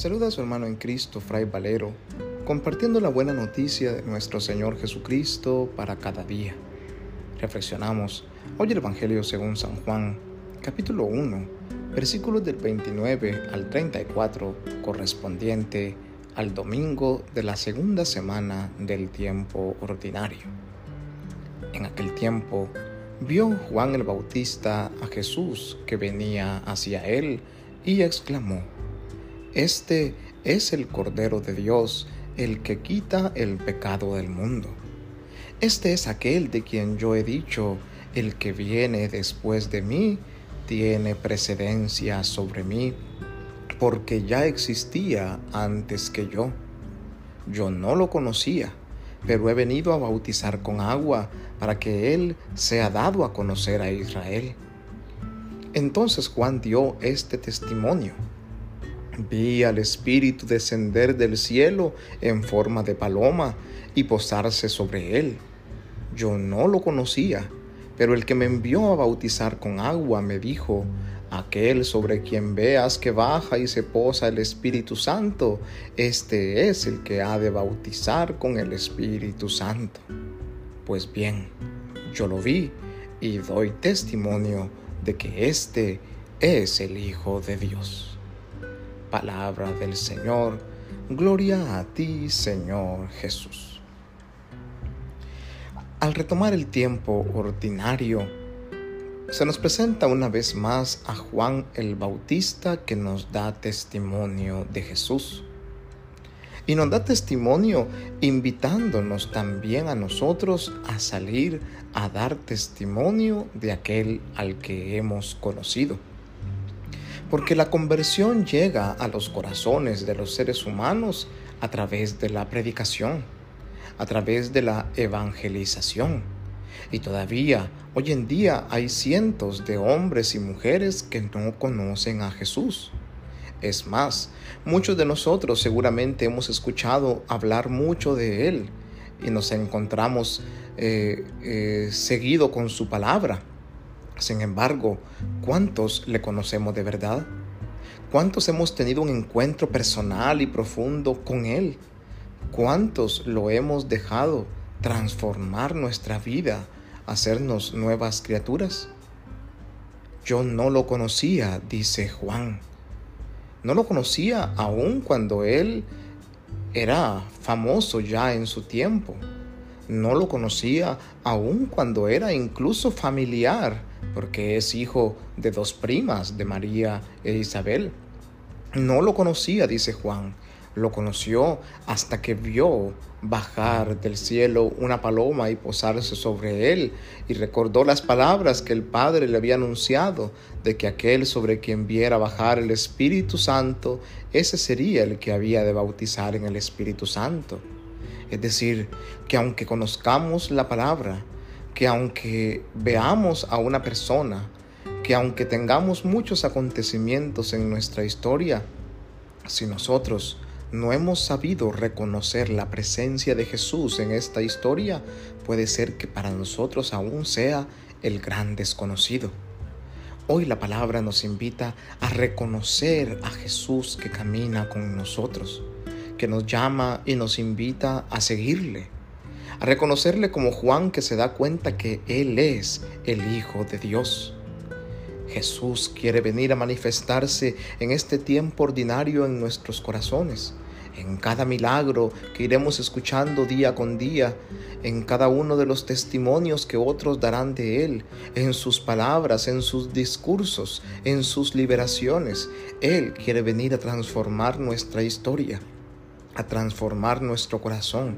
saluda a su hermano en Cristo, Fray Valero, compartiendo la buena noticia de nuestro Señor Jesucristo para cada día. Reflexionamos hoy el Evangelio según San Juan, capítulo 1, versículos del 29 al 34, correspondiente al domingo de la segunda semana del tiempo ordinario. En aquel tiempo, vio Juan el Bautista a Jesús que venía hacia él y exclamó, Este es el Cordero de Dios, el que quita el pecado del mundo. Este es aquel de quien yo he dicho, el que viene después de mí tiene precedencia sobre mí, porque ya existía antes que yo. Yo no lo conocía pero he venido a bautizar con agua para que Él sea dado a conocer a Israel. Entonces Juan dio este testimonio. Vi al Espíritu descender del cielo en forma de paloma y posarse sobre él. Yo no lo conocía, pero el que me envió a bautizar con agua me dijo, Aquel sobre quien veas que baja y se posa el Espíritu Santo, este es el que ha de bautizar con el Espíritu Santo. Pues bien, yo lo vi y doy testimonio de que este es el Hijo de Dios. Palabra del Señor, gloria a ti, Señor Jesús. Al retomar el tiempo ordinario, se nos presenta una vez más a Juan el Bautista que nos da testimonio de Jesús. Y nos da testimonio invitándonos también a nosotros a salir a dar testimonio de aquel al que hemos conocido. Porque la conversión llega a los corazones de los seres humanos a través de la predicación, a través de la evangelización y todavía hoy en día hay cientos de hombres y mujeres que no conocen a Jesús. Es más, muchos de nosotros seguramente hemos escuchado hablar mucho de Él y nos encontramos eh, eh, seguido con su palabra. Sin embargo, ¿cuántos le conocemos de verdad? ¿Cuántos hemos tenido un encuentro personal y profundo con Él? ¿Cuántos lo hemos dejado transformar nuestra vida, hacernos nuevas criaturas? Yo no lo conocía, dice Juan. No lo conocía aún cuando él era famoso ya en su tiempo. No lo conocía aún cuando era incluso familiar, porque es hijo de dos primas, de María e Isabel. No lo conocía, dice Juan, lo conoció hasta que vio bajar del cielo una paloma y posarse sobre él, y recordó las palabras que el Padre le había anunciado de que aquel sobre quien viera bajar el Espíritu Santo, ese sería el que había de bautizar en el Espíritu Santo. Es decir, que aunque conozcamos la palabra, que aunque veamos a una persona, que aunque tengamos muchos acontecimientos en nuestra historia, si nosotros no hemos sabido reconocer la presencia de Jesús en esta historia, puede ser que para nosotros aún sea el gran desconocido. Hoy la palabra nos invita a reconocer a Jesús que camina con nosotros, que nos llama y nos invita a seguirle, a reconocerle como Juan que se da cuenta que Él es el Hijo de Dios. Jesús quiere venir a manifestarse en este tiempo ordinario en nuestros corazones en cada milagro que iremos escuchando día con día, en cada uno de los testimonios que otros darán de Él, en sus palabras, en sus discursos, en sus liberaciones. Él quiere venir a transformar nuestra historia, a transformar nuestro corazón,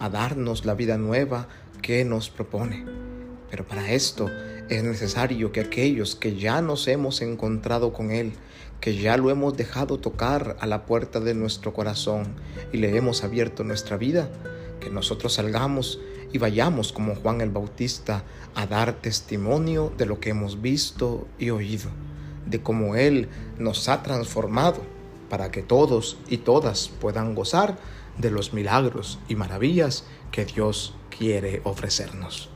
a darnos la vida nueva que nos propone. Pero para esto es necesario que aquellos que ya nos hemos encontrado con Él, que ya lo hemos dejado tocar a la puerta de nuestro corazón y le hemos abierto nuestra vida, que nosotros salgamos y vayamos como Juan el Bautista a dar testimonio de lo que hemos visto y oído, de cómo Él nos ha transformado para que todos y todas puedan gozar de los milagros y maravillas que Dios quiere ofrecernos.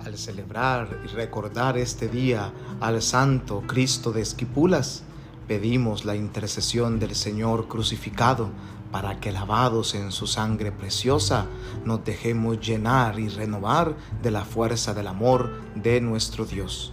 Al celebrar y recordar este día al Santo Cristo de Esquipulas, pedimos la intercesión del Señor crucificado para que lavados en su sangre preciosa nos dejemos llenar y renovar de la fuerza del amor de nuestro Dios.